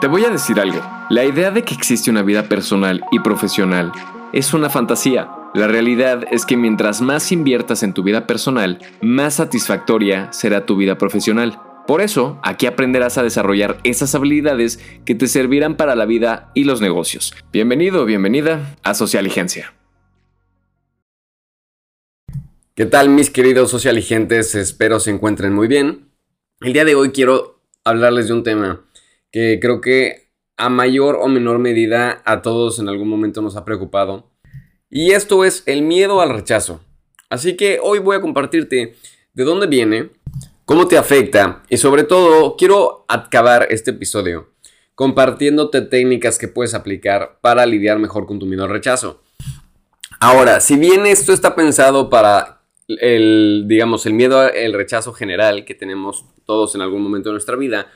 Te voy a decir algo. La idea de que existe una vida personal y profesional es una fantasía. La realidad es que mientras más inviertas en tu vida personal, más satisfactoria será tu vida profesional. Por eso, aquí aprenderás a desarrollar esas habilidades que te servirán para la vida y los negocios. Bienvenido, bienvenida a Socialigencia. ¿Qué tal mis queridos socialigentes? Espero se encuentren muy bien. El día de hoy quiero hablarles de un tema que creo que a mayor o menor medida a todos en algún momento nos ha preocupado. Y esto es el miedo al rechazo. Así que hoy voy a compartirte de dónde viene, cómo te afecta y sobre todo quiero acabar este episodio compartiéndote técnicas que puedes aplicar para lidiar mejor con tu miedo al rechazo. Ahora, si bien esto está pensado para el, digamos, el miedo al rechazo general que tenemos todos en algún momento de nuestra vida,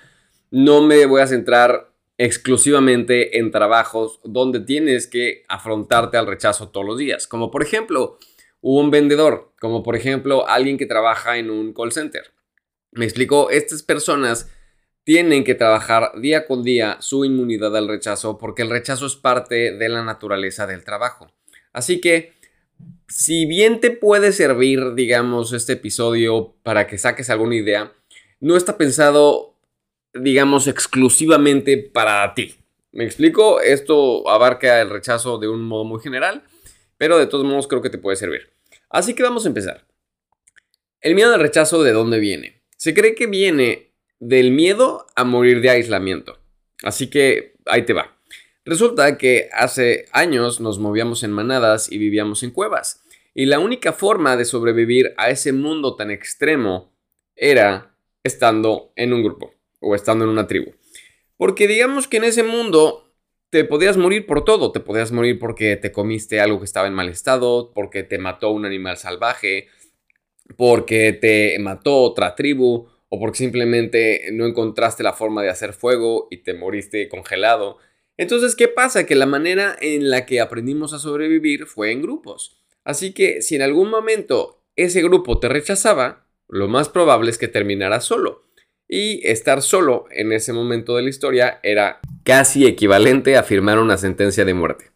no me voy a centrar exclusivamente en trabajos donde tienes que afrontarte al rechazo todos los días, como por ejemplo un vendedor, como por ejemplo alguien que trabaja en un call center. Me explico, estas personas tienen que trabajar día con día su inmunidad al rechazo porque el rechazo es parte de la naturaleza del trabajo. Así que, si bien te puede servir, digamos, este episodio para que saques alguna idea, no está pensado, digamos, exclusivamente para ti. ¿Me explico? Esto abarca el rechazo de un modo muy general, pero de todos modos creo que te puede servir. Así que vamos a empezar. El miedo al rechazo, ¿de dónde viene? Se cree que viene del miedo a morir de aislamiento. Así que ahí te va. Resulta que hace años nos movíamos en manadas y vivíamos en cuevas. Y la única forma de sobrevivir a ese mundo tan extremo era estando en un grupo o estando en una tribu. Porque digamos que en ese mundo te podías morir por todo. Te podías morir porque te comiste algo que estaba en mal estado, porque te mató un animal salvaje, porque te mató otra tribu o porque simplemente no encontraste la forma de hacer fuego y te moriste congelado. Entonces, ¿qué pasa? Que la manera en la que aprendimos a sobrevivir fue en grupos. Así que si en algún momento ese grupo te rechazaba, lo más probable es que terminara solo. Y estar solo en ese momento de la historia era casi equivalente a firmar una sentencia de muerte.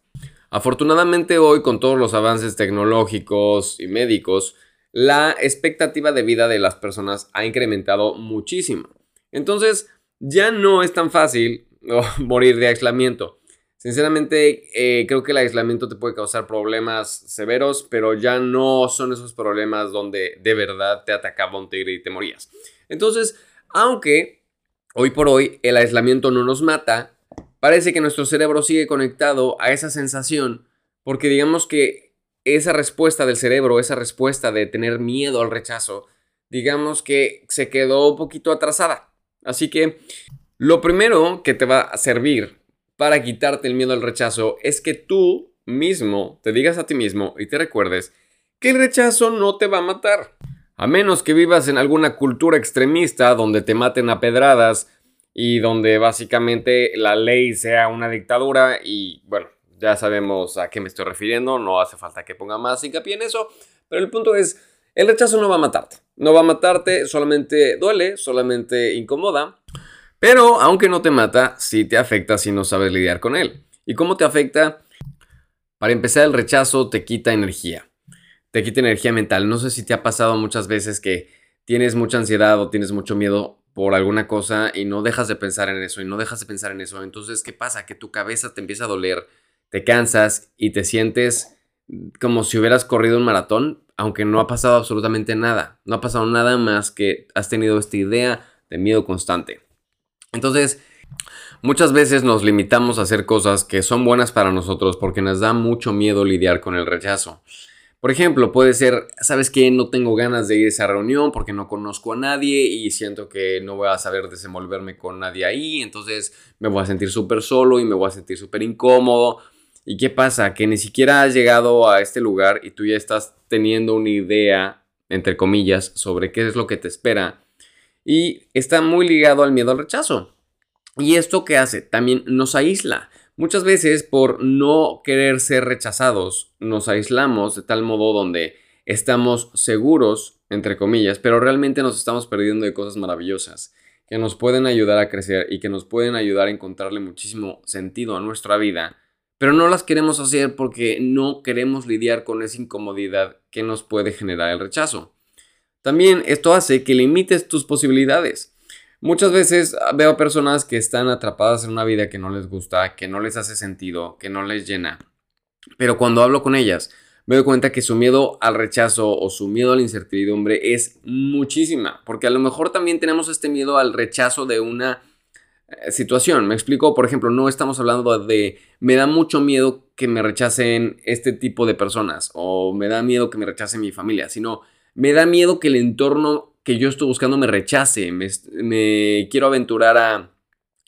Afortunadamente hoy, con todos los avances tecnológicos y médicos, la expectativa de vida de las personas ha incrementado muchísimo. Entonces, ya no es tan fácil morir de aislamiento. Sinceramente, eh, creo que el aislamiento te puede causar problemas severos, pero ya no son esos problemas donde de verdad te atacaba un tigre y te morías. Entonces, aunque hoy por hoy el aislamiento no nos mata, parece que nuestro cerebro sigue conectado a esa sensación, porque digamos que esa respuesta del cerebro, esa respuesta de tener miedo al rechazo, digamos que se quedó un poquito atrasada. Así que lo primero que te va a servir para quitarte el miedo al rechazo es que tú mismo te digas a ti mismo y te recuerdes que el rechazo no te va a matar. A menos que vivas en alguna cultura extremista donde te maten a pedradas y donde básicamente la ley sea una dictadura y bueno, ya sabemos a qué me estoy refiriendo, no hace falta que ponga más hincapié en eso, pero el punto es, el rechazo no va a matarte, no va a matarte, solamente duele, solamente incomoda, pero aunque no te mata, sí te afecta si no sabes lidiar con él. ¿Y cómo te afecta? Para empezar, el rechazo te quita energía, te quita energía mental. No sé si te ha pasado muchas veces que tienes mucha ansiedad o tienes mucho miedo por alguna cosa y no dejas de pensar en eso y no dejas de pensar en eso. Entonces, ¿qué pasa? Que tu cabeza te empieza a doler, te cansas y te sientes como si hubieras corrido un maratón, aunque no ha pasado absolutamente nada. No ha pasado nada más que has tenido esta idea de miedo constante. Entonces, muchas veces nos limitamos a hacer cosas que son buenas para nosotros porque nos da mucho miedo lidiar con el rechazo. Por ejemplo, puede ser, ¿sabes qué? No tengo ganas de ir a esa reunión porque no conozco a nadie y siento que no voy a saber desenvolverme con nadie ahí, entonces me voy a sentir súper solo y me voy a sentir súper incómodo ¿Y qué pasa? Que ni siquiera has llegado a este lugar y tú ya estás teniendo una idea, entre comillas, sobre qué es lo que te espera. Y está muy ligado al miedo al rechazo. ¿Y esto qué hace? También nos aísla. Muchas veces por no querer ser rechazados, nos aislamos de tal modo donde estamos seguros, entre comillas, pero realmente nos estamos perdiendo de cosas maravillosas que nos pueden ayudar a crecer y que nos pueden ayudar a encontrarle muchísimo sentido a nuestra vida, pero no las queremos hacer porque no queremos lidiar con esa incomodidad que nos puede generar el rechazo. También esto hace que limites tus posibilidades. Muchas veces veo personas que están atrapadas en una vida que no les gusta, que no les hace sentido, que no les llena. Pero cuando hablo con ellas, me doy cuenta que su miedo al rechazo o su miedo a la incertidumbre es muchísima, porque a lo mejor también tenemos este miedo al rechazo de una eh, situación. Me explico, por ejemplo, no estamos hablando de me da mucho miedo que me rechacen este tipo de personas o me da miedo que me rechace mi familia, sino me da miedo que el entorno que yo estoy buscando me rechace, me, quiero aventurar a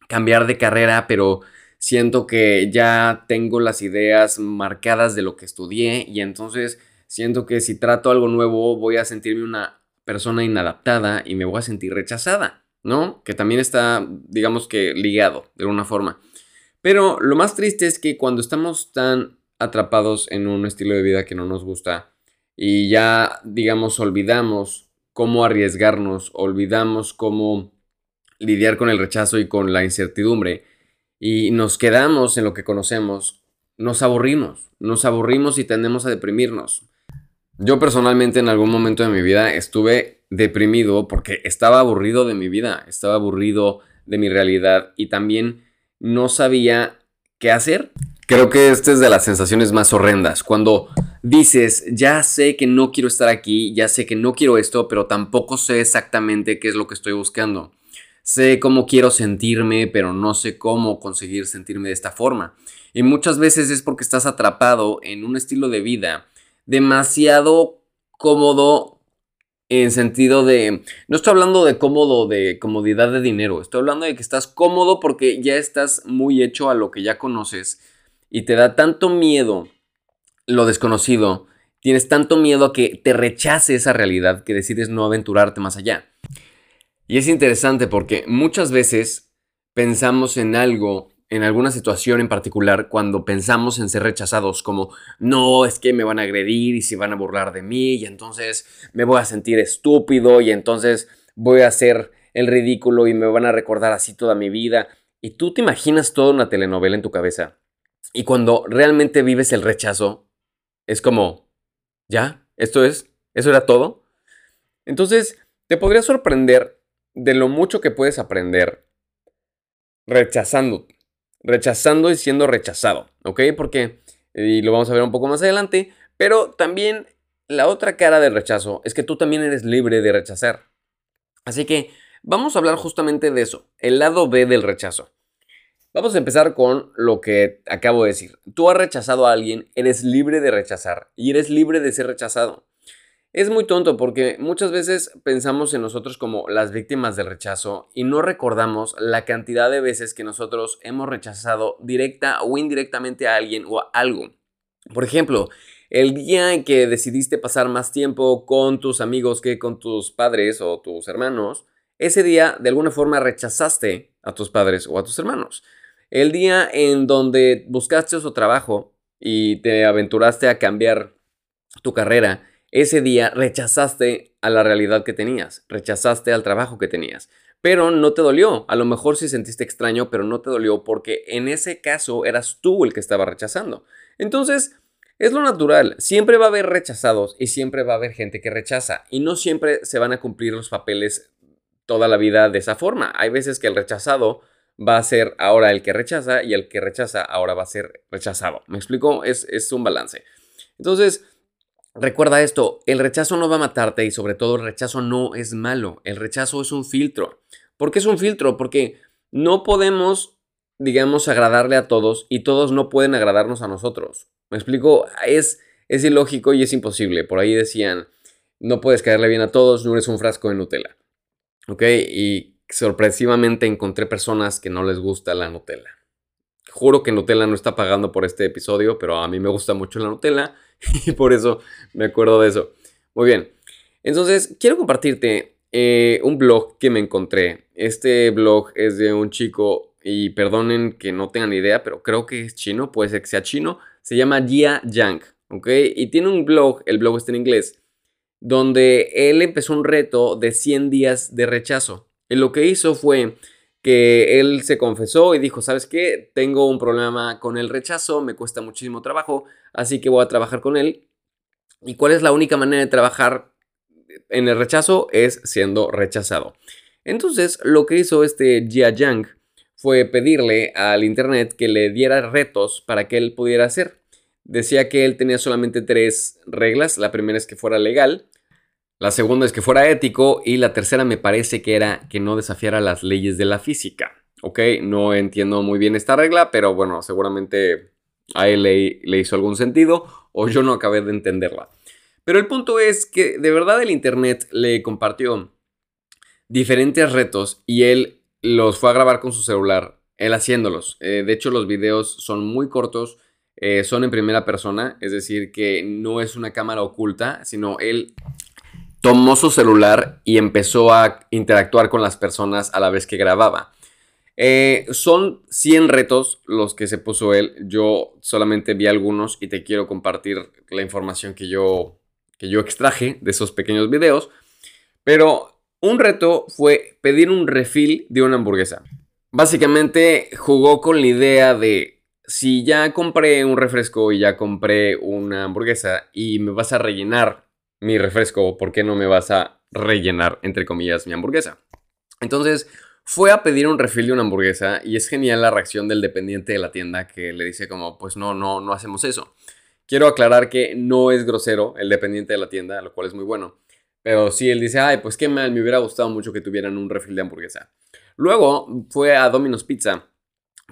cambiar de carrera, pero siento que ya tengo las ideas marcadas de lo que estudié y entonces siento que si trato algo nuevo voy a sentirme una persona inadaptada y me voy a sentir rechazada, ¿no? Que también está, digamos que, ligado de alguna forma. Pero lo más triste es que cuando estamos tan atrapados en un estilo de vida que no nos gusta y ya, digamos, olvidamos cómo arriesgarnos, olvidamos cómo lidiar con el rechazo y con la incertidumbre, y nos quedamos en lo que conocemos, nos aburrimos, nos aburrimos y tendemos a deprimirnos. Yo personalmente en algún momento de mi vida estuve deprimido porque estaba aburrido de mi vida, estaba aburrido de mi realidad y también no sabía qué hacer. Creo que esta es de las sensaciones más horrendas, cuando dices, ya sé que no quiero estar aquí, ya sé que no quiero esto, pero tampoco sé exactamente qué es lo que estoy buscando. Sé cómo quiero sentirme, pero no sé cómo conseguir sentirme de esta forma. Y muchas veces es porque estás atrapado en un estilo de vida demasiado cómodo en sentido de, no estoy hablando de cómodo, de comodidad de dinero, estoy hablando de que estás cómodo porque ya estás muy hecho a lo que ya conoces y te da tanto miedo lo desconocido, tienes tanto miedo a que te rechace esa realidad que decides no aventurarte más allá. Y es interesante porque muchas veces pensamos en algo, en alguna situación en particular, cuando pensamos en ser rechazados, como, no, es que me van a agredir y se van a burlar de mí y entonces me voy a sentir estúpido y entonces voy a hacer el ridículo y me van a recordar así toda mi vida. Y tú te imaginas toda una telenovela en tu cabeza. Y cuando realmente vives el rechazo, es como, ¿ya? ¿Esto es? ¿Eso era todo? Entonces, te podría sorprender de lo mucho que puedes aprender rechazando, rechazando y siendo rechazado, ¿ok? Porque, y lo vamos a ver un poco más adelante, pero también la otra cara del rechazo es que tú también eres libre de rechazar. Así que vamos a hablar justamente de eso, el lado B del rechazo. Vamos a empezar con lo que acabo de decir. Tú has rechazado a alguien, eres libre de rechazar y eres libre de ser rechazado. Es muy tonto porque muchas veces pensamos en nosotros como las víctimas del rechazo y no recordamos la cantidad de veces que nosotros hemos rechazado directa o indirectamente a alguien o a algo. Por ejemplo, el día en que decidiste pasar más tiempo con tus amigos que con tus padres o tus hermanos, ese día de alguna forma rechazaste a tus padres o a tus hermanos. El día en donde buscaste otro trabajo y te aventuraste a cambiar tu carrera, ese día rechazaste a la realidad que tenías, rechazaste al trabajo que tenías, pero no te dolió. A lo mejor sí sentiste extraño, pero no te dolió porque en ese caso eras tú el que estaba rechazando. Entonces, es lo natural, siempre va a haber rechazados y siempre va a haber gente que rechaza y no siempre se van a cumplir los papeles toda la vida de esa forma. Hay veces que el rechazado va a ser ahora el que rechaza y el que rechaza ahora va a ser rechazado. ¿Me explico? Es, es un balance. Entonces, Recuerda esto, el rechazo no va a matarte y sobre todo el rechazo no es malo, el rechazo es un filtro. ¿Por qué es un filtro? Porque no podemos, digamos, agradarle a todos y todos no pueden agradarnos a nosotros. ¿Me explico? Es, es ilógico y es imposible. Por ahí decían, no puedes caerle bien a todos, no eres un frasco de Nutella. ¿Ok? Y sorpresivamente encontré personas que no les gusta la Nutella. Juro que Nutella no está pagando por este episodio, pero a mí me gusta mucho la Nutella y por eso me acuerdo de eso. Muy bien. Entonces, quiero compartirte eh, un blog que me encontré. Este blog es de un chico, y perdonen que no tengan idea, pero creo que es chino, puede ser que sea chino. Se llama Jia Yang, ¿ok? Y tiene un blog, el blog está en inglés, donde él empezó un reto de 100 días de rechazo. Y lo que hizo fue que él se confesó y dijo, ¿sabes qué? Tengo un problema con el rechazo, me cuesta muchísimo trabajo, así que voy a trabajar con él. ¿Y cuál es la única manera de trabajar en el rechazo? Es siendo rechazado. Entonces, lo que hizo este Jia Yang fue pedirle al Internet que le diera retos para que él pudiera hacer. Decía que él tenía solamente tres reglas. La primera es que fuera legal, la segunda es que fuera ético y la tercera me parece que era que no desafiara las leyes de la física. Ok, no entiendo muy bien esta regla, pero bueno, seguramente a él le, hizo algún sentido o yo no acabé de entenderla. Pero el punto es que de verdad el Internet le compartió diferentes retos y él los fue a grabar con su celular, él haciéndolos. Eh, de hecho, los videos son muy cortos, eh, son en primera persona, es decir, que no es una cámara oculta, sino él tomó su celular y empezó a interactuar con las personas a la vez que grababa. Eh, son 100 retos los que se puso él. Yo solamente vi algunos y te quiero compartir la información que yo, que yo extraje de esos pequeños videos. Pero un reto fue pedir un refill de una hamburguesa. Básicamente jugó con la idea de si ya compré un refresco y ya compré una hamburguesa y me vas a rellenar mi refresco, ¿por qué no me vas a rellenar, entre comillas, mi hamburguesa? Entonces fue a pedir un refill de una hamburguesa y es genial la reacción del dependiente de la tienda que le dice como, pues no, no, no hacemos eso. Quiero aclarar que no es grosero el dependiente de la tienda, lo cual es muy bueno. Pero sí, él dice, ay, pues qué mal, me hubiera gustado mucho que tuvieran un refill de hamburguesa. Luego fue a Domino's Pizza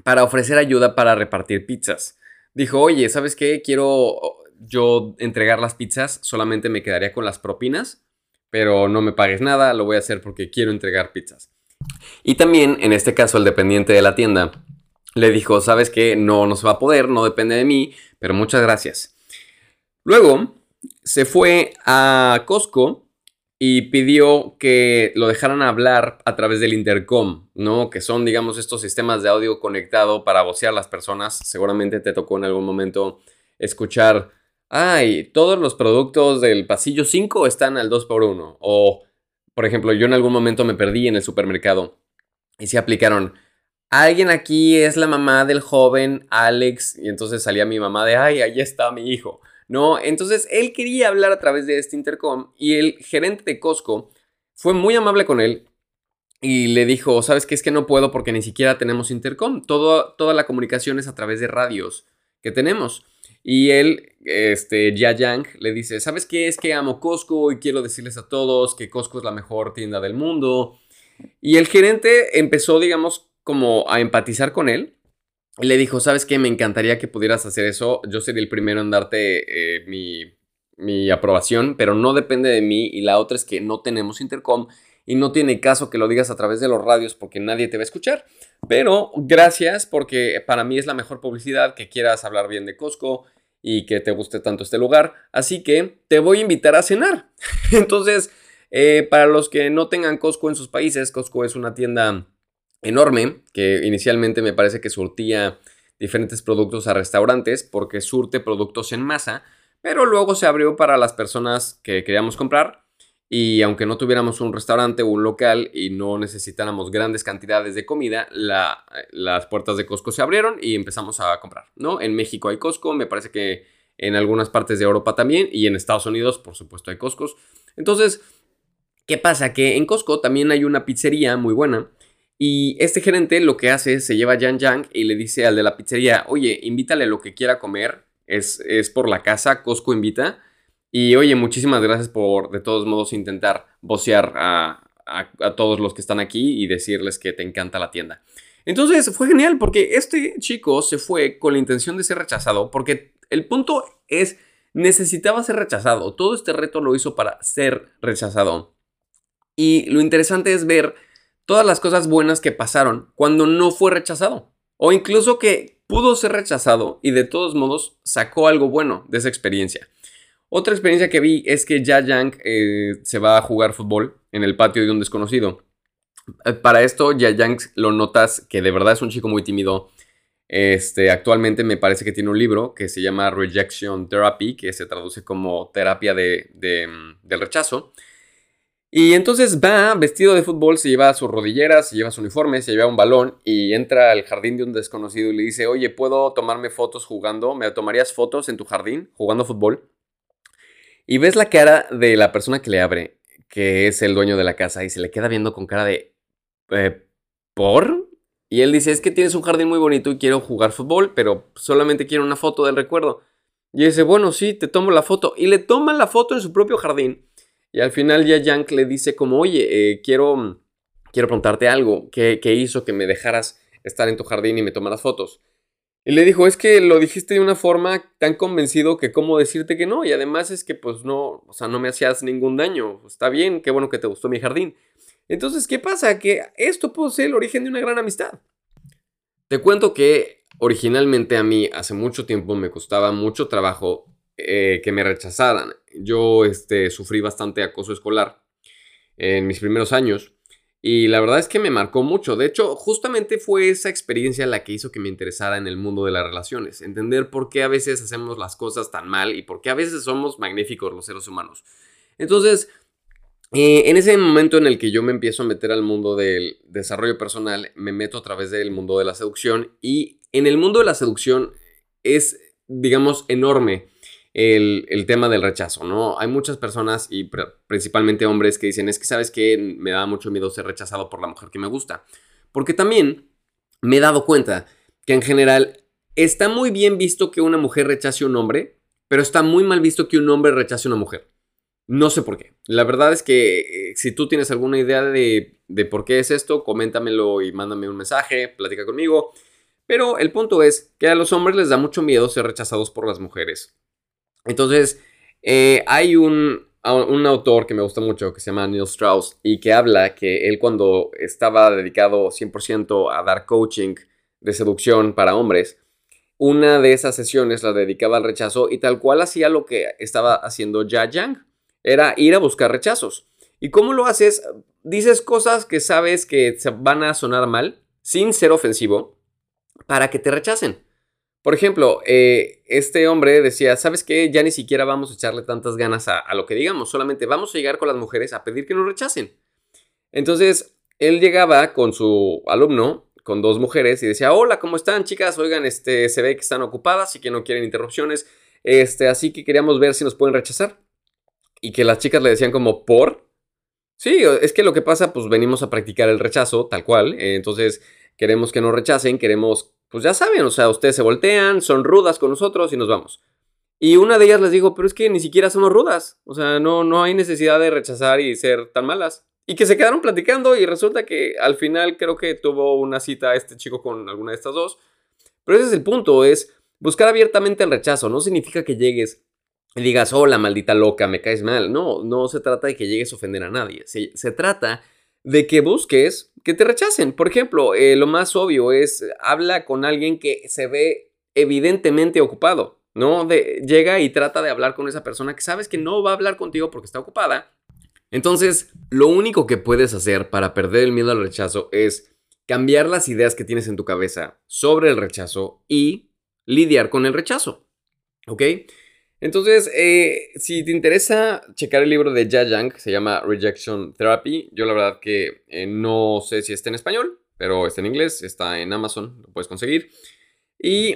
para ofrecer ayuda para repartir pizzas. Dijo, oye, ¿sabes qué? Quiero yo entregar las pizzas, solamente me quedaría con las propinas, pero no me pagues nada, lo voy a hacer porque quiero entregar pizzas. Y también, en este caso, el dependiente de la tienda le dijo, sabes que no, no se va a poder, no depende de mí, pero muchas gracias. Luego se fue a Costco y pidió que lo dejaran hablar a través del intercom, ¿no? Que son, digamos, estos sistemas de audio conectado para vocear a las personas. Seguramente te tocó en algún momento escuchar ay, todos los productos del pasillo 5 están al 2x1. O, por ejemplo, yo en algún momento me perdí en el supermercado y se aplicaron, alguien aquí es la mamá del joven Alex, y entonces salía mi mamá de, ay, ahí está mi hijo. No, entonces él quería hablar a través de este intercom y el gerente de Costco fue muy amable con él y le dijo, ¿sabes qué? Es que no puedo porque ni siquiera tenemos intercom. Todo, toda la comunicación es a través de radios que tenemos. Y él, este, Ya Yang, le dice, ¿sabes qué? Es que amo Costco y quiero decirles a todos que Costco es la mejor tienda del mundo. Y el gerente empezó, digamos, como a empatizar con él. Y le dijo, ¿sabes qué? Me encantaría que pudieras hacer eso. Yo sería el primero en darte eh, mi, mi aprobación, pero no depende de mí. Y la otra es que no tenemos intercom y no tiene caso que lo digas a través de los radios porque nadie te va a escuchar. Pero gracias porque para mí es la mejor publicidad que quieras hablar bien de Costco y que te guste tanto este lugar. Así que te voy a invitar a cenar. Entonces, eh, para los que no tengan Costco en sus países, Costco es una tienda enorme que inicialmente me parece que surtía diferentes productos a restaurantes porque surte productos en masa, pero luego se abrió para las personas que queríamos comprar y aunque no tuviéramos un restaurante o un local y no necesitáramos grandes cantidades de comida, las puertas de Costco se abrieron y empezamos a comprar, ¿no? En México hay Costco, me parece que en algunas partes de Europa también y en Estados Unidos, por supuesto, hay Costco. Entonces, ¿qué pasa? Que en Costco también hay una pizzería muy buena y este gerente lo que hace es se lleva a Yang Yang y le dice al de la pizzería, oye, invítale lo que quiera comer, es, es por la casa, Costco invita y oye, muchísimas gracias por de todos modos intentar vocear a, todos los que están aquí y decirles que te encanta la tienda. Entonces fue genial porque este chico se fue con la intención de ser rechazado porque el punto es necesitaba ser rechazado. Todo este reto lo hizo para ser rechazado. Y lo interesante es ver todas las cosas buenas que pasaron cuando no fue rechazado. O incluso que pudo ser rechazado y de todos modos sacó algo bueno de esa experiencia. Otra experiencia que vi es que Ya Yang eh, se va a jugar fútbol en el patio de un desconocido. Eh, para esto, Ya Yang lo notas que de verdad es un chico muy tímido. Este, actualmente me parece que tiene un libro que se llama Rejection Therapy, que se traduce como terapia de, mm, del rechazo. Y entonces va vestido de fútbol, se lleva sus rodilleras, se lleva su uniforme, se lleva un balón y entra al jardín de un desconocido y le dice, oye, ¿puedo tomarme fotos jugando? ¿Me tomarías fotos en tu jardín jugando fútbol? Y ves la cara de la persona que le abre, que es el dueño de la casa, y se le queda viendo con cara de, eh, ¿por? Y él dice, es que tienes un jardín muy bonito y quiero jugar fútbol, pero solamente quiero una foto del recuerdo. Y dice, bueno, sí, te tomo la foto. Y le toman la foto en su propio jardín. Y al final ya Yank le dice como, oye, eh, quiero, quiero preguntarte algo. ¿Qué, hizo que me dejaras estar en tu jardín y me tomaras fotos? Y le dijo, es que lo dijiste de una forma tan convencido que cómo decirte que no. Y además es que pues no, o sea, no me hacías ningún daño. Está bien, qué bueno que te gustó mi jardín. Entonces, ¿qué pasa? Que esto puede ser el origen de una gran amistad. Te cuento que originalmente a mí hace mucho tiempo me costaba mucho trabajo eh, que me rechazaran. Yo este, sufrí bastante acoso escolar en mis primeros años y la verdad es que me marcó mucho. De hecho, justamente fue esa experiencia la que hizo que me interesara en el mundo de las relaciones. Entender por qué a veces hacemos las cosas tan mal y por qué a veces somos magníficos los seres humanos. Entonces, eh, en ese momento en el que yo me empiezo a meter al mundo del desarrollo personal, me meto a través del mundo de la seducción y en el mundo de la seducción es, digamos, enorme el, tema del rechazo, ¿no? Hay muchas personas y principalmente hombres que dicen, es que sabes que me da mucho miedo ser rechazado por la mujer que me gusta. Porque también me he dado cuenta que en general está muy bien visto que una mujer rechace a un hombre, pero está muy mal visto que un hombre rechace a una mujer. No sé por qué. La verdad es que eh, si tú tienes alguna idea de, de por qué es esto, coméntamelo y mándame un mensaje, platica conmigo. Pero el punto es que a los hombres les da mucho miedo ser rechazados por las mujeres. Entonces, eh, hay un, un, autor que me gusta mucho que se llama Neil Strauss y que habla que él cuando estaba dedicado 100% a dar coaching de seducción para hombres, una de esas sesiones la dedicaba al rechazo y tal cual hacía lo que estaba haciendo Ya Yang, era ir a buscar rechazos. ¿Y cómo lo haces? Dices cosas que sabes que van a sonar mal, sin ser ofensivo, para que te rechacen. Por ejemplo, eh, este hombre decía, ¿sabes qué? Ya ni siquiera vamos a echarle tantas ganas a, lo que digamos, solamente vamos a llegar con las mujeres a pedir que nos rechacen. Entonces, él llegaba con su alumno, con dos mujeres, y decía, hola, ¿cómo están, chicas? Oigan, este, se ve que están ocupadas y que no quieren interrupciones, este, así que queríamos ver si nos pueden rechazar. Y que las chicas le decían como, ¿por? Sí, es que lo que pasa, pues venimos a practicar el rechazo, tal cual, entonces queremos que nos rechacen, queremos pues ya saben, o sea, ustedes se voltean, son rudas con nosotros y nos vamos. Y una de ellas les digo, pero es que ni siquiera somos rudas, o sea, no, no hay necesidad de rechazar y ser tan malas. Y que se quedaron platicando y resulta que al final creo que tuvo una cita este chico con alguna de estas dos. Pero ese es el punto, es buscar abiertamente el rechazo, no significa que llegues y digas, hola maldita loca, me caes mal. No, no se trata de que llegues a ofender a nadie, se trata de que busques que te rechacen. Por ejemplo, eh, lo más obvio es, habla con alguien que se ve evidentemente ocupado, ¿no? Llega y trata de hablar con esa persona que sabes que no va a hablar contigo porque está ocupada. Entonces, lo único que puedes hacer para perder el miedo al rechazo es cambiar las ideas que tienes en tu cabeza sobre el rechazo y lidiar con el rechazo. ¿Ok? Entonces, eh, si te interesa checar el libro de Jia Yang, se llama Rejection Therapy, yo la verdad que eh, no sé si está en español, pero está en inglés, está en Amazon, lo puedes conseguir. Y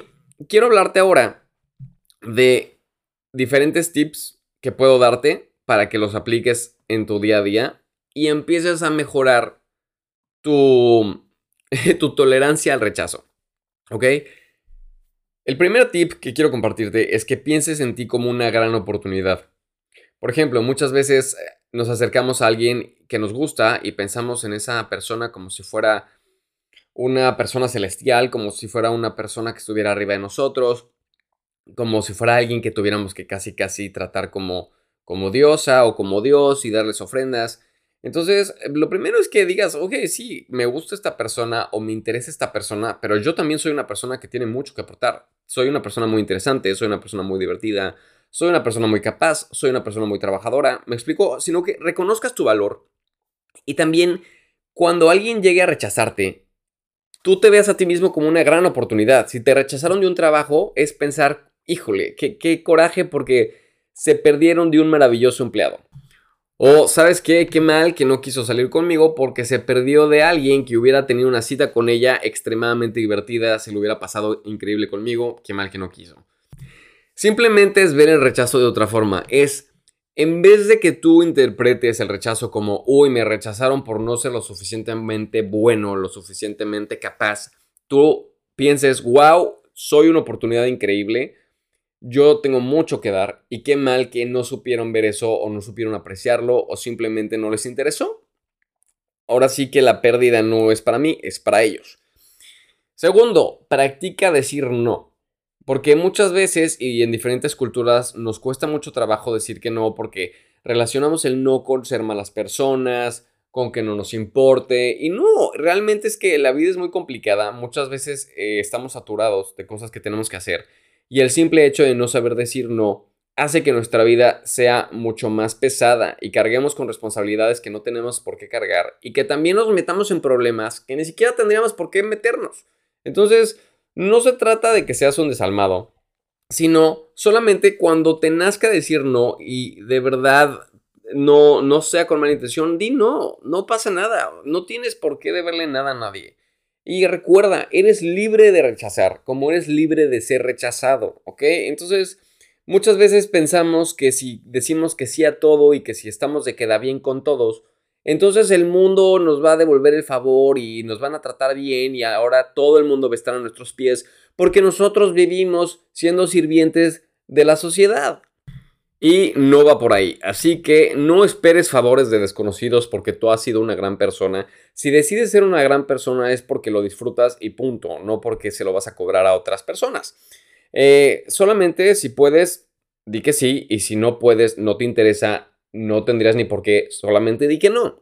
quiero hablarte ahora de diferentes tips que puedo darte para que los apliques en tu día a día y empieces a mejorar tu, tu tolerancia al rechazo. ¿Ok? El primer tip que quiero compartirte es que pienses en ti como una gran oportunidad. Por ejemplo, muchas veces eh, nos acercamos a alguien que nos gusta y pensamos en esa persona como si fuera una persona celestial, como si fuera una persona que estuviera arriba de nosotros, como si fuera alguien que tuviéramos que casi casi tratar como como diosa o como dios y darles ofrendas. Entonces, lo primero es que digas, ok, sí, me gusta esta persona o me interesa esta persona, pero yo también soy una persona que tiene mucho que aportar. Soy una persona muy interesante, soy una persona muy divertida, soy una persona muy capaz, soy una persona muy trabajadora, me explico, sino que reconozcas tu valor. Y también, cuando alguien llegue a rechazarte, tú te veas a ti mismo como una gran oportunidad. Si te rechazaron de un trabajo, es pensar, híjole, qué, qué coraje porque se perdieron de un maravilloso empleado. O, ¿sabes qué? Qué mal que no quiso salir conmigo porque se perdió de alguien que hubiera tenido una cita con ella extremadamente divertida, se le hubiera pasado increíble conmigo, qué mal que no quiso. Simplemente es ver el rechazo de otra forma. Es, en vez de que tú interpretes el rechazo como, uy, me rechazaron por no ser lo suficientemente bueno, lo suficientemente capaz, tú pienses, wow, soy una oportunidad increíble yo tengo mucho que dar y qué mal que no supieron ver eso o no supieron apreciarlo o simplemente no les interesó. Ahora sí que la pérdida no es para mí, es para ellos. Segundo, practica decir no. Porque muchas veces y en diferentes culturas nos cuesta mucho trabajo decir que no porque relacionamos el no con ser malas personas, con que no nos importe. Y no, realmente es que la vida es muy complicada. Muchas veces eh, estamos saturados de cosas que tenemos que hacer y el simple hecho de no saber decir no hace que nuestra vida sea mucho más pesada y carguemos con responsabilidades que no tenemos por qué cargar y que también nos metamos en problemas que ni siquiera tendríamos por qué meternos. Entonces, no se trata de que seas un desalmado, sino solamente cuando te nazca decir no y de verdad no, no sea con mala intención, di no, no pasa nada, no tienes por qué deberle nada a nadie. Y recuerda, eres libre de rechazar, como eres libre de ser rechazado, ¿ok? Entonces, muchas veces pensamos que si decimos que sí a todo y que si estamos de queda bien con todos, entonces el mundo nos va a devolver el favor y nos van a tratar bien y ahora todo el mundo va a estar a nuestros pies porque nosotros vivimos siendo sirvientes de la sociedad. Y no va por ahí. Así que no esperes favores de desconocidos porque tú has sido una gran persona. Si decides ser una gran persona es porque lo disfrutas y punto, no porque se lo vas a cobrar a otras personas. Eh, solamente si puedes, di que sí. Y si no puedes, no te interesa, no tendrías ni por qué, solamente di que no.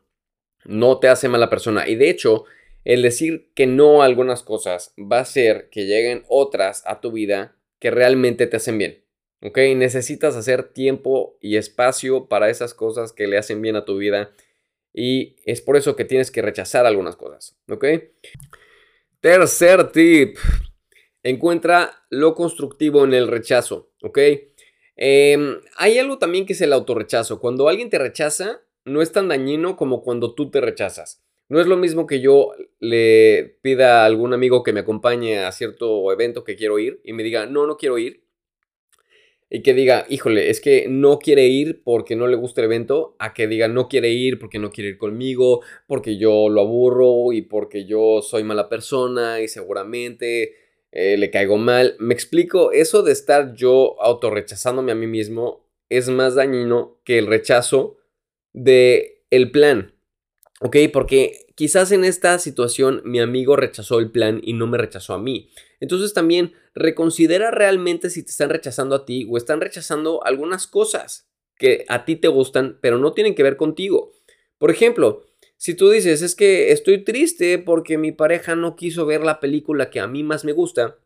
No te hace mala persona. Y de hecho, el decir que no a algunas cosas va a hacer que lleguen otras a tu vida que realmente te hacen bien. ¿Ok? Necesitas hacer tiempo y espacio para esas cosas que le hacen bien a tu vida y es por eso que tienes que rechazar algunas cosas, ¿ok? Tercer tip, encuentra lo constructivo en el rechazo, ¿ok? Em, hay algo también que es el autorrechazo. Cuando alguien te rechaza, no es tan dañino como cuando tú te rechazas. No es lo mismo que yo le pida a algún amigo que me acompañe a cierto evento que quiero ir y me diga, no, no quiero ir y que diga, híjole, es que no quiere ir porque no le gusta el evento, a que diga, no quiere ir porque no quiere ir conmigo, porque yo lo aburro y porque yo soy mala persona y seguramente eh, le caigo mal. Me explico, eso de estar yo autorrechazándome a mí mismo es más dañino que el rechazo de el plan. ¿Ok? Porque quizás en esta situación mi amigo rechazó el plan y no me rechazó a mí. Entonces también reconsidera realmente si te están rechazando a ti o están rechazando algunas cosas que a ti te gustan, pero no tienen que ver contigo. Por ejemplo, si tú dices, es que estoy triste porque mi pareja no quiso ver la película que a mí más me gusta,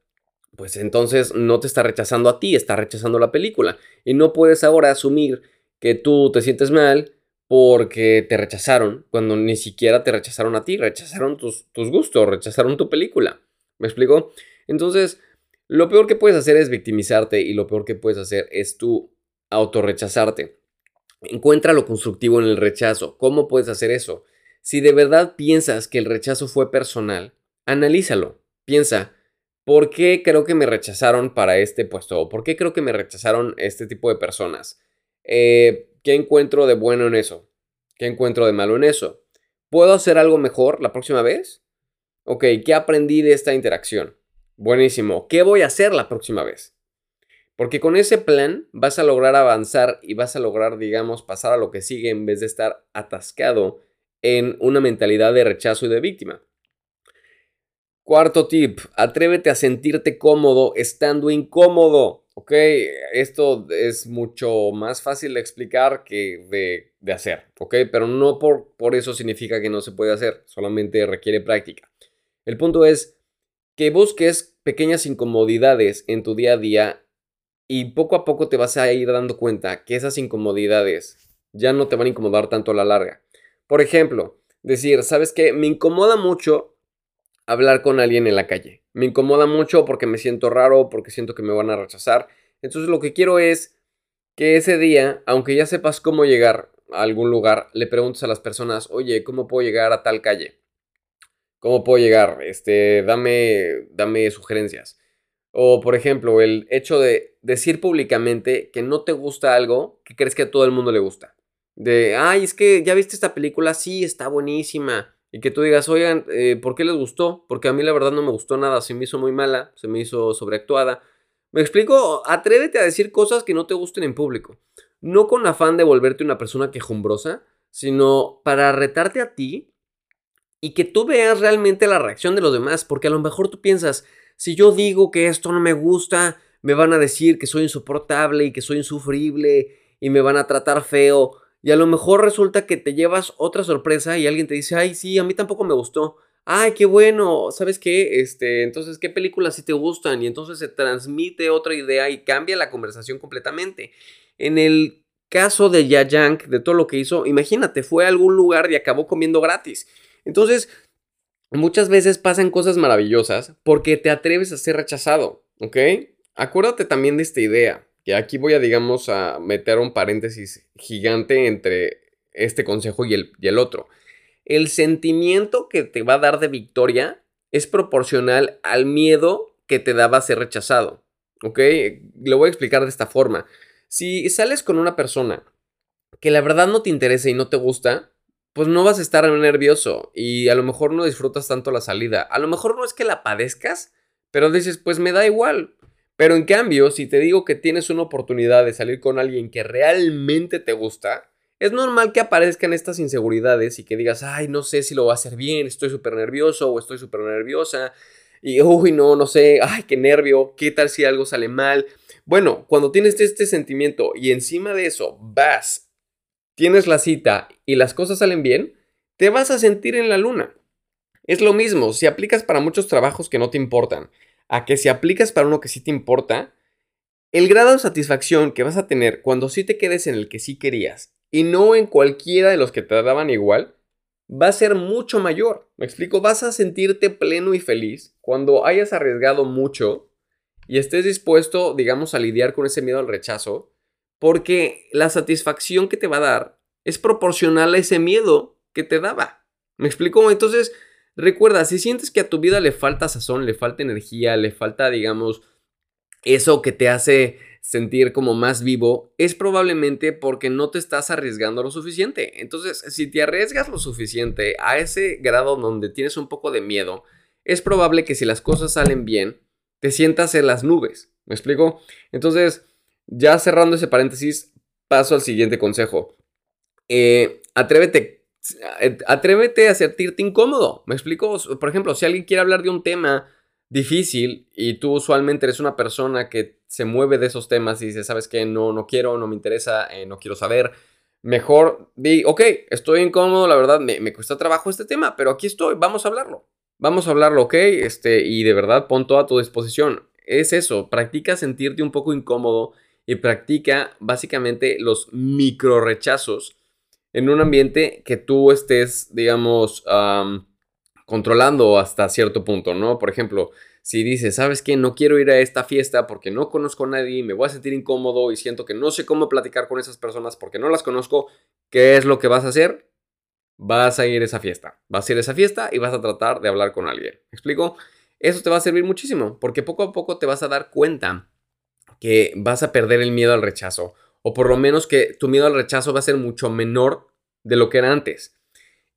pues entonces no te está rechazando a ti, está rechazando la película. Y no puedes ahora asumir que tú te sientes mal porque te rechazaron, cuando ni siquiera te rechazaron a ti, rechazaron tus, gustos, rechazaron tu película. ¿Me explico? Entonces, lo peor que puedes hacer es victimizarte y lo peor que puedes hacer es tú autorrechazarte. Encuentra lo constructivo en el rechazo. ¿Cómo puedes hacer eso? Si de verdad piensas que el rechazo fue personal, analízalo. Piensa, ¿por qué creo que me rechazaron para este puesto? ¿O por qué creo que me rechazaron este tipo de personas? Eh, ¿Qué encuentro de bueno en eso? ¿Qué encuentro de malo en eso? ¿Puedo hacer algo mejor la próxima vez? Ok, ¿qué aprendí de esta interacción? Buenísimo. ¿Qué voy a hacer la próxima vez? Porque con ese plan vas a lograr avanzar y vas a lograr, digamos, pasar a lo que sigue en vez de estar atascado en una mentalidad de rechazo y de víctima. Cuarto tip, atrévete a sentirte cómodo estando incómodo. Ok, esto es mucho más fácil de explicar que de, de hacer, ok, pero no por, por eso significa que no se puede hacer, solamente requiere práctica. El punto es, que busques pequeñas incomodidades en tu día a día y poco a poco te vas a ir dando cuenta que esas incomodidades ya no te van a incomodar tanto a la larga. Por ejemplo, decir, ¿sabes qué? Me incomoda mucho hablar con alguien en la calle. Me incomoda mucho porque me siento raro, porque siento que me van a rechazar. Entonces lo que quiero es que ese día, aunque ya sepas cómo llegar, a algún lugar, le preguntas a las personas, oye, ¿cómo puedo llegar a tal calle? ¿Cómo puedo llegar? Este, dame, dame sugerencias. O, por ejemplo, el hecho de decir públicamente que no te gusta algo que crees que a todo el mundo le gusta. De, ay, es que ya viste esta película, sí, está buenísima. Y que tú digas, oigan, eh, ¿por qué les gustó? Porque a mí la verdad no me gustó nada, se me hizo muy mala, se me hizo sobreactuada. Me explico, atrévete a decir cosas que no te gusten en público. No con afán de volverte una persona quejumbrosa, sino para retarte a ti y que tú veas realmente la reacción de los demás, porque a lo mejor tú piensas, si yo digo que esto no me gusta, me van a decir que soy insoportable y que soy insufrible y me van a tratar feo. Y a lo mejor resulta que te llevas otra sorpresa y alguien te dice, ay, sí, a mí tampoco me gustó. Ay, qué bueno, ¿sabes qué? Este, entonces, ¿qué películas sí te gustan? Y entonces se transmite otra idea y cambia la conversación completamente. En el caso de Yayank, de todo lo que hizo, imagínate, fue a algún lugar y acabó comiendo gratis. Entonces, muchas veces pasan cosas maravillosas porque te atreves a ser rechazado, ¿ok? Acuérdate también de esta idea, que aquí voy a, digamos, a meter un paréntesis gigante entre este consejo y el, y el otro. El sentimiento que te va a dar de victoria es proporcional al miedo que te daba ser rechazado, ¿ok? Lo voy a explicar de esta forma. Si sales con una persona que la verdad no te interesa y no te gusta, pues no vas a estar nervioso y a lo mejor no disfrutas tanto la salida. A lo mejor no es que la padezcas, pero dices, pues me da igual. Pero en cambio, si te digo que tienes una oportunidad de salir con alguien que realmente te gusta, es normal que aparezcan estas inseguridades y que digas, ay, no sé si lo va a hacer bien, estoy súper nervioso o estoy súper nerviosa. Y, uy, no, no sé, ay, qué nervio, qué tal si algo sale mal. Bueno, cuando tienes este sentimiento y encima de eso vas, tienes la cita y las cosas salen bien, te vas a sentir en la luna. Es lo mismo, si aplicas para muchos trabajos que no te importan, a que si aplicas para uno que sí te importa, el grado de satisfacción que vas a tener cuando sí te quedes en el que sí querías y no en cualquiera de los que te daban igual, va a ser mucho mayor. Me explico, vas a sentirte pleno y feliz cuando hayas arriesgado mucho y estés dispuesto, digamos, a lidiar con ese miedo al rechazo, porque la satisfacción que te va a dar es proporcional a ese miedo que te daba. ¿Me explico? Entonces, recuerda, si sientes que a tu vida le falta sazón, le falta energía, le falta, digamos, eso que te hace sentir como más vivo, es probablemente porque no te estás arriesgando lo suficiente. Entonces, si te arriesgas lo suficiente a ese grado donde tienes un poco de miedo, es probable que si las cosas salen bien, te sientas en las nubes. ¿Me explico? Entonces, ya cerrando ese paréntesis, paso al siguiente consejo. Eh, atrévete, atrévete a sentirte incómodo. ¿Me explico? Por ejemplo, si alguien quiere hablar de un tema difícil y tú usualmente eres una persona que se mueve de esos temas y dice, ¿sabes qué? No, no quiero, no me interesa, eh, no quiero saber. Mejor di, ok, estoy incómodo, la verdad, me, me cuesta trabajo este tema, pero aquí estoy, vamos a hablarlo. Vamos a hablarlo, ¿ok? Este, y de verdad pon todo a tu disposición. Es eso, practica sentirte un poco incómodo y practica básicamente los micro rechazos en un ambiente que tú estés, digamos, controlando hasta cierto punto, ¿no? Por ejemplo, si dices, ¿sabes qué? No quiero ir a esta fiesta porque no conozco a nadie, me voy a sentir incómodo y siento que no sé cómo platicar con esas personas porque no las conozco, ¿qué es lo que vas a hacer? vas a ir a esa fiesta. Vas a ir a esa fiesta y vas a tratar de hablar con alguien. ¿Me explico? Eso te va a servir muchísimo porque poco a poco te vas a dar cuenta que vas a perder el miedo al rechazo o por lo menos que tu miedo al rechazo va a ser mucho menor de lo que era antes.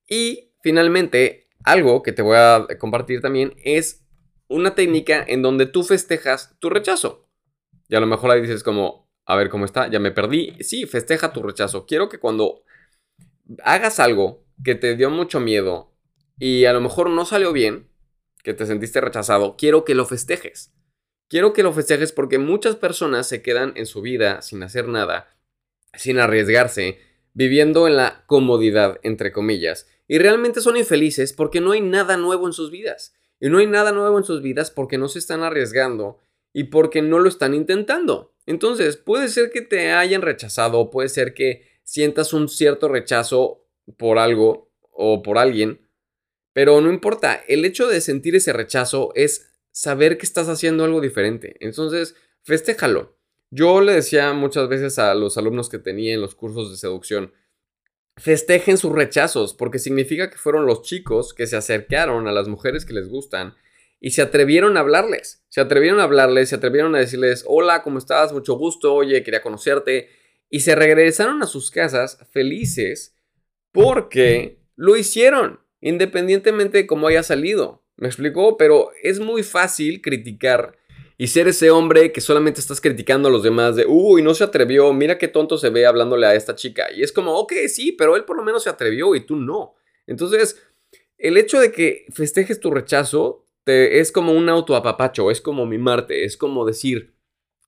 Y finalmente, algo que te voy a compartir también es una técnica en donde tú festejas tu rechazo. Y a lo mejor ahí dices como, a ver cómo está, ya me perdí. Sí, festeja tu rechazo. Quiero que cuando hagas algo que te dio mucho miedo y a lo mejor no salió bien, que te sentiste rechazado, quiero que lo festejes. Quiero que lo festejes porque muchas personas se quedan en su vida sin hacer nada, sin arriesgarse, viviendo en la comodidad, entre comillas, y realmente son infelices porque no hay nada nuevo en sus vidas. Y no hay nada nuevo en sus vidas porque no se están arriesgando y porque no lo están intentando. Entonces, puede ser que te hayan rechazado, puede ser que sientas un cierto rechazo por algo o por alguien, pero no importa, el hecho de sentir ese rechazo es saber que estás haciendo algo diferente. Entonces, festéjalo. Yo le decía muchas veces a los alumnos que tenía en los cursos de seducción, festejen sus rechazos, porque significa que fueron los chicos que se acercaron a las mujeres que les gustan y se atrevieron a hablarles. Se atrevieron a hablarles, se atrevieron a decirles, hola, ¿cómo estás? Mucho gusto, oye, quería conocerte. Y se regresaron a sus casas felices porque lo hicieron, independientemente de cómo haya salido. ¿Me explicó? Pero es muy fácil criticar y ser ese hombre que solamente estás criticando a los demás de, uy, no se atrevió, mira qué tonto se ve hablándole a esta chica. Y es como, ok, sí, pero él por lo menos se atrevió y tú no. Entonces, el hecho de que festejes tu rechazo te, es como un autoapapacho, es como mimarte, es como decir,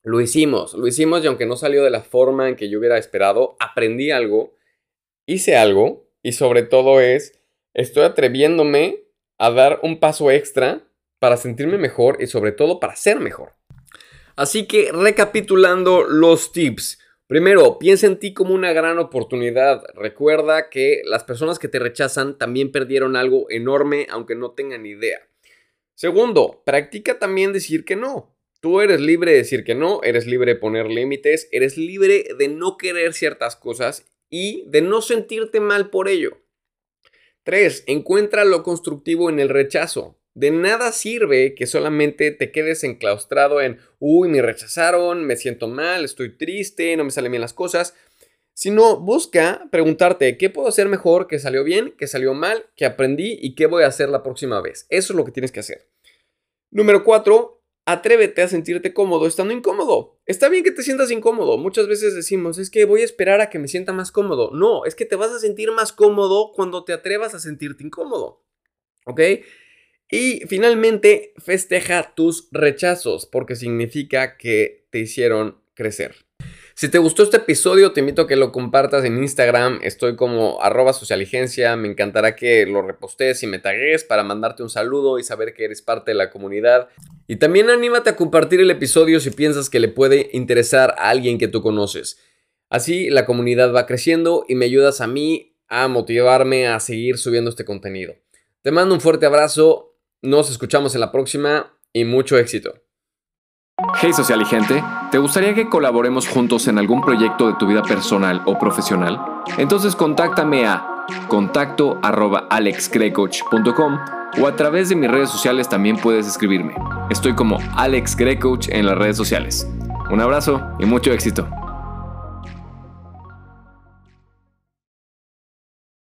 lo hicimos, lo hicimos y aunque no salió de la forma en que yo hubiera esperado, aprendí algo, hice algo y sobre todo es, estoy atreviéndome a dar un paso extra para sentirme mejor y sobre todo para ser mejor. Así que recapitulando los tips. Primero, piensa en ti como una gran oportunidad. Recuerda que las personas que te rechazan también perdieron algo enorme aunque no tengan idea. Segundo, practica también decir que no. Tú eres libre de decir que no, eres libre de poner límites, eres libre de no querer ciertas cosas y de no sentirte mal por ello. 3. Encuentra lo constructivo en el rechazo. De nada sirve que solamente te quedes enclaustrado en, uy, me rechazaron, me siento mal, estoy triste, no me salen bien las cosas, sino busca preguntarte, ¿qué puedo hacer mejor? ¿Qué salió bien? ¿Qué salió mal? ¿Qué aprendí? ¿Y qué voy a hacer la próxima vez? Eso es lo que tienes que hacer. Número 4. Atrévete a sentirte cómodo estando incómodo. Está bien que te sientas incómodo. Muchas veces decimos, es que voy a esperar a que me sienta más cómodo. No, es que te vas a sentir más cómodo cuando te atrevas a sentirte incómodo. ¿Ok? Y finalmente, festeja tus rechazos porque significa que te hicieron crecer. Si te gustó este episodio, te invito a que lo compartas en Instagram. Estoy como arroba socialigencia. Me encantará que lo repostees y me tagues para mandarte un saludo y saber que eres parte de la comunidad. Y también anímate a compartir el episodio si piensas que le puede interesar a alguien que tú conoces. Así la comunidad va creciendo y me ayudas a mí a motivarme a seguir subiendo este contenido. Te mando un fuerte abrazo. Nos escuchamos en la próxima y mucho éxito. Hey social y gente, ¿te gustaría que colaboremos juntos en algún proyecto de tu vida personal o profesional? Entonces contáctame a contacto o a través de mis redes sociales también puedes escribirme. Estoy como Alex en las redes sociales. Un abrazo y mucho éxito.